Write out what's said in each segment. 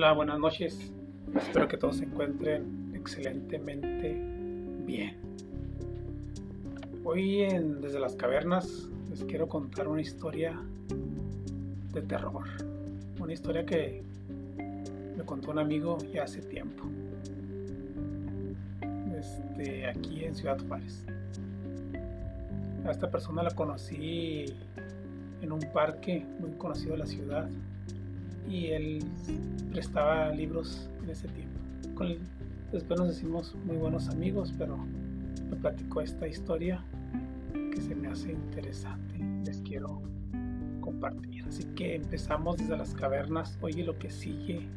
Hola, buenas noches. Espero que todos se encuentren excelentemente bien. Hoy en Desde las Cavernas les quiero contar una historia de terror. Una historia que me contó un amigo ya hace tiempo. Este, aquí en Ciudad Juárez. A esta persona la conocí en un parque muy conocido de la ciudad y él prestaba libros en ese tiempo. Después nos hicimos muy buenos amigos, pero me platicó esta historia que se me hace interesante. Les quiero compartir. Así que empezamos desde las cavernas. Oye, lo que sigue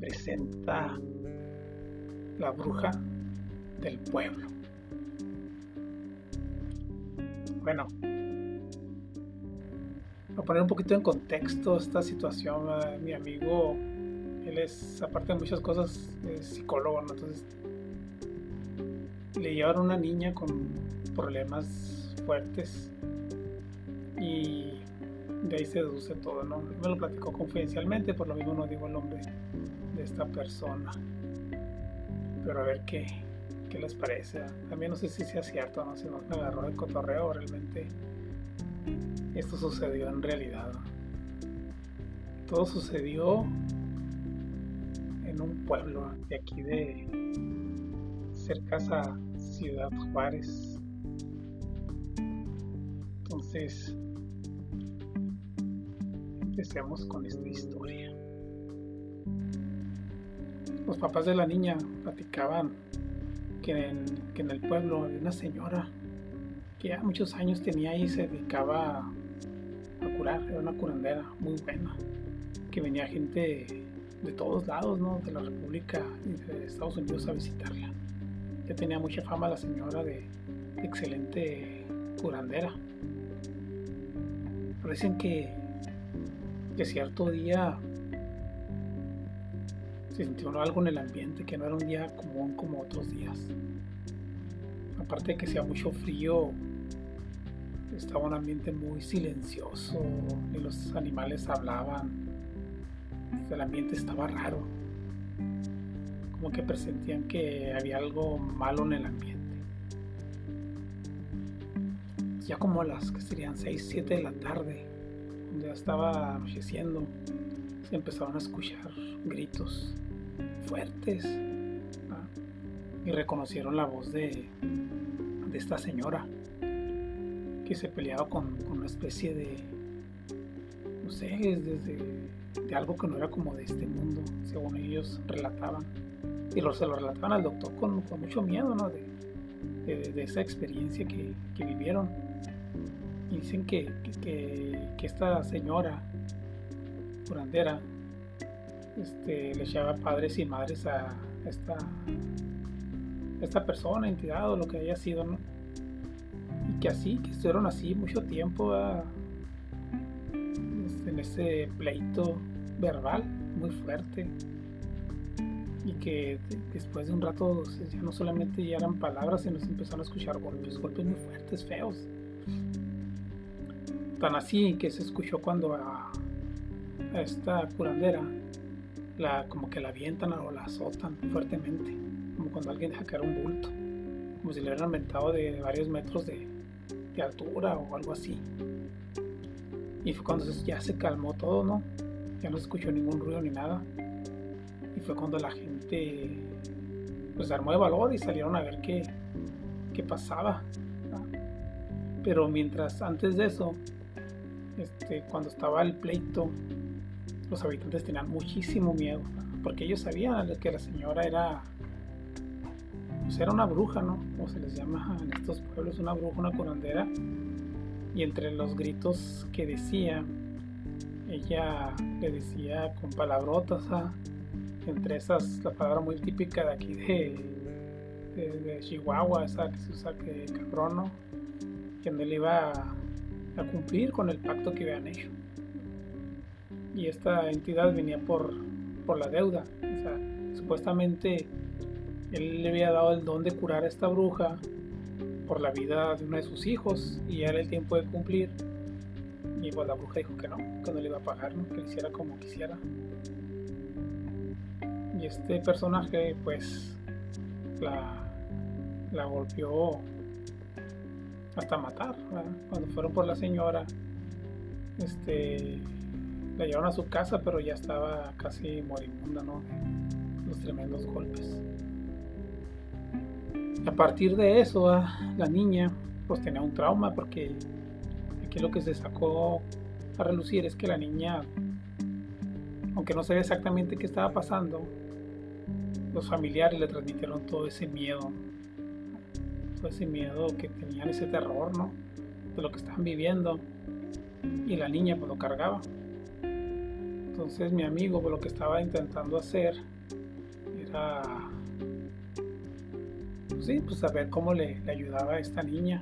presenta la bruja del pueblo. Bueno, a poner un poquito en contexto esta situación, mi amigo, él es, aparte de muchas cosas, es psicólogo, entonces le llevaron una niña con problemas fuertes y de ahí se deduce todo, ¿no? Me lo platicó confidencialmente, por lo mismo no digo el nombre de esta persona. Pero a ver qué, qué les parece. También no sé si sea cierto, no si no me agarró el cotorreo, realmente esto sucedió en realidad. Todo sucedió en un pueblo de aquí de cerca a Ciudad Juárez. Entonces, empecemos con esta historia. Los papás de la niña platicaban que en, el pueblo había una señora que ya muchos años tenía y se dedicaba curar, era una curandera muy buena, que venía gente de todos lados, ¿no? De la República y de Estados Unidos a visitarla. Ya tenía mucha fama la señora de, excelente curandera. Parecen que, que cierto día se sintió algo en el ambiente, que no era un día común como otros días. Aparte de que sea mucho frío, estaba un ambiente muy silencioso, y los animales hablaban, el ambiente estaba raro, como que presentían que había algo malo en el ambiente. Ya como las que serían 6, 7 de la tarde, ya estaba anocheciendo, se empezaron a escuchar gritos fuertes y reconocieron la voz de, de esta señora que se peleaba con, una especie de, no sé, desde de algo que no era como de este mundo, según ellos relataban. Y lo, se lo relataban al doctor con, mucho miedo, ¿no? De, de, esa experiencia que, que, vivieron. Y dicen que, que, que esta señora curandera este, le echaba padres y madres a esta, esta persona, entidad o lo que haya sido, ¿no? Y que así, que estuvieron así mucho tiempo en ese pleito verbal muy fuerte. Y que después de un rato ya no solamente ya eran palabras sino se empezaron a escuchar golpes, golpes muy fuertes, feos. Tan así que se escuchó cuando a, esta curandera la, como que la avientan o la azotan fuertemente como cuando alguien deja un bulto como si le hubieran aventado de varios metros de, de altura o algo así. Y fue cuando ya se calmó todo, ¿no? Ya no se escuchó ningún ruido ni nada. Y fue cuando la gente pues armó de valor y salieron a ver qué, qué pasaba. Pero mientras antes de eso, este, cuando estaba el pleito, los habitantes tenían muchísimo miedo, porque ellos sabían que la señora era pues era una bruja, ¿no? Como se les llama en estos pueblos, una bruja, una curandera. Y entre los gritos que decía, ella le decía con palabrotas, ¿ah? entre esas la palabra muy típica de aquí de, Chihuahua, esa que se usa que cabrón, ¿no? Que le iba a, a cumplir con el pacto que habían hecho. Y esta entidad venía por, por la deuda. O sea, supuestamente él le había dado el don de curar a esta bruja por la vida de uno de sus hijos y ya era el tiempo de cumplir. Y pues la bruja dijo que no, que no le iba a pagar, ¿no? que le hiciera como quisiera. Y este personaje pues la, golpeó hasta matar. Cuando fueron por la señora, este, la llevaron a su casa, pero ya estaba casi moribunda, ¿no? Los tremendos golpes. A partir de eso, la niña pues tenía un trauma porque aquí lo que se sacó a relucir es que la niña, aunque no sabía exactamente qué estaba pasando, los familiares le transmitieron todo ese miedo, todo ese miedo que tenían, ese terror, ¿no? De lo que estaban viviendo. Y la niña pues lo cargaba. Entonces mi amigo pues, lo que estaba intentando hacer era sí, pues saber cómo le, ayudaba a esta niña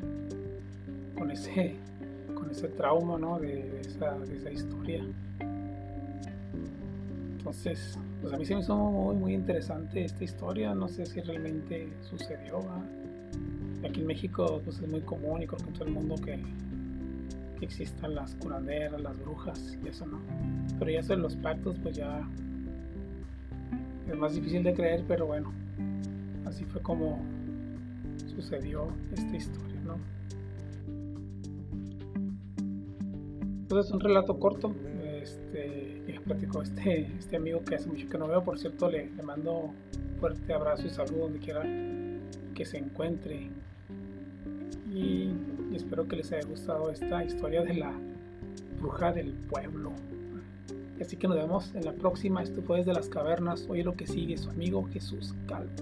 con ese, con ese trauma, ¿no? De, esa, historia. Entonces, pues a mí se me hizo muy, muy interesante esta historia. No sé si realmente sucedió. Aquí en México pues es muy común y creo que en todo el mundo que, que existan las curanderas, las brujas y eso no. Pero ya son los pactos pues ya es más difícil de creer, pero bueno, así fue como sucedió esta historia, ¿no? Entonces un relato corto este, que platicó este, este amigo que hace mucho que no veo. Por cierto, le, le mando fuerte abrazo y saludo donde quiera que se encuentre. Y, espero que les haya gustado esta historia de la bruja del pueblo. Así que nos vemos en la próxima. Esto fue desde las cavernas. Hoy lo que sigue su amigo Jesús Calvo.